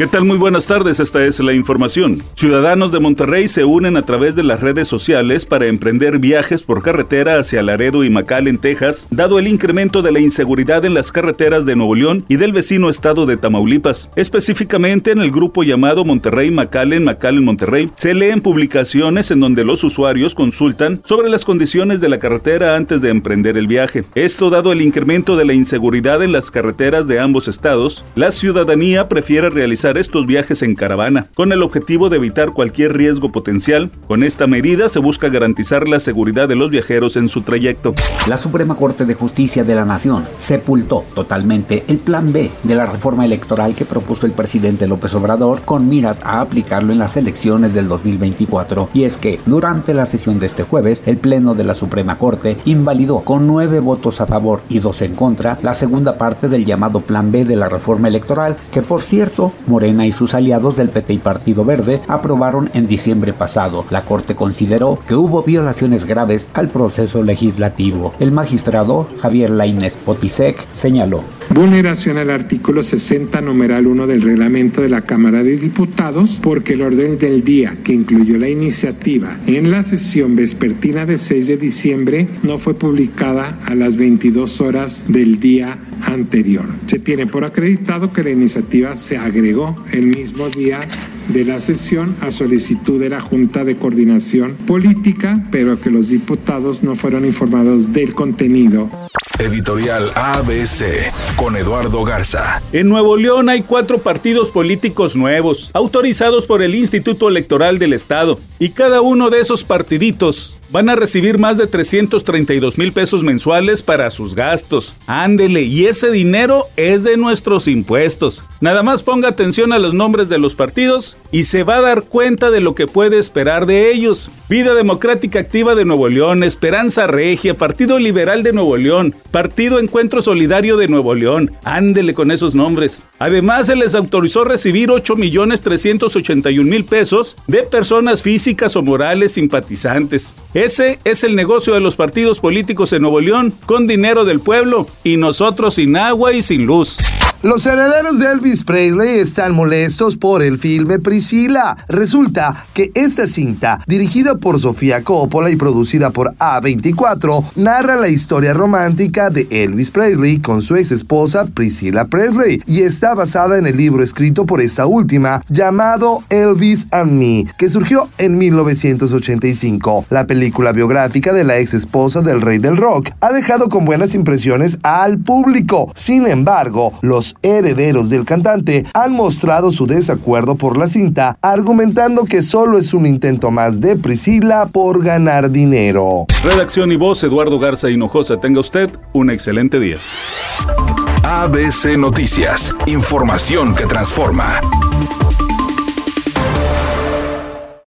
¿Qué tal? Muy buenas tardes, esta es la información. Ciudadanos de Monterrey se unen a través de las redes sociales para emprender viajes por carretera hacia Laredo y Macal en Texas, dado el incremento de la inseguridad en las carreteras de Nuevo León y del vecino estado de Tamaulipas. Específicamente en el grupo llamado Monterrey Macal en Macal en Monterrey, se leen publicaciones en donde los usuarios consultan sobre las condiciones de la carretera antes de emprender el viaje. Esto dado el incremento de la inseguridad en las carreteras de ambos estados, la ciudadanía prefiere realizar estos viajes en caravana, con el objetivo de evitar cualquier riesgo potencial. Con esta medida se busca garantizar la seguridad de los viajeros en su trayecto. La Suprema Corte de Justicia de la Nación sepultó totalmente el plan B de la reforma electoral que propuso el presidente López Obrador con miras a aplicarlo en las elecciones del 2024. Y es que durante la sesión de este jueves, el Pleno de la Suprema Corte invalidó con nueve votos a favor y dos en contra la segunda parte del llamado plan B de la reforma electoral, que por cierto, Morena y sus aliados del PT y Partido Verde aprobaron en diciembre pasado. La Corte consideró que hubo violaciones graves al proceso legislativo. El magistrado Javier Lainez Potisek señaló. Vulneración al artículo 60, numeral 1 del reglamento de la Cámara de Diputados, porque el orden del día que incluyó la iniciativa en la sesión vespertina de 6 de diciembre no fue publicada a las 22 horas del día anterior. Se tiene por acreditado que la iniciativa se agregó el mismo día de la sesión a solicitud de la Junta de Coordinación Política, pero que los diputados no fueron informados del contenido. Editorial ABC con Eduardo Garza. En Nuevo León hay cuatro partidos políticos nuevos, autorizados por el Instituto Electoral del Estado, y cada uno de esos partiditos van a recibir más de 332 mil pesos mensuales para sus gastos. Ándele, y ese dinero es de nuestros impuestos. Nada más ponga atención a los nombres de los partidos y se va a dar cuenta de lo que puede esperar de ellos. Vida Democrática Activa de Nuevo León, Esperanza Regia, Partido Liberal de Nuevo León, Partido Encuentro Solidario de Nuevo León. Ándele con esos nombres. Además, se les autorizó recibir 8 millones 381 mil pesos de personas físicas o morales simpatizantes. Ese es el negocio de los partidos políticos en Nuevo León, con dinero del pueblo, y nosotros sin agua y sin luz. Los herederos de Elvis Presley están molestos por el filme Priscila. Resulta que esta cinta, dirigida por Sofía Coppola y producida por A24, narra la historia romántica de Elvis Presley con su ex esposa Priscilla Presley y está basada en el libro escrito por esta última llamado Elvis and Me, que surgió en 1985. La película biográfica de la ex esposa del rey del rock ha dejado con buenas impresiones al público. Sin embargo, los herederos del cantante han mostrado su desacuerdo por la cinta, argumentando que solo es un intento más de Priscila por ganar dinero. Redacción y voz Eduardo Garza Hinojosa. Tenga usted un excelente día. ABC Noticias, información que transforma.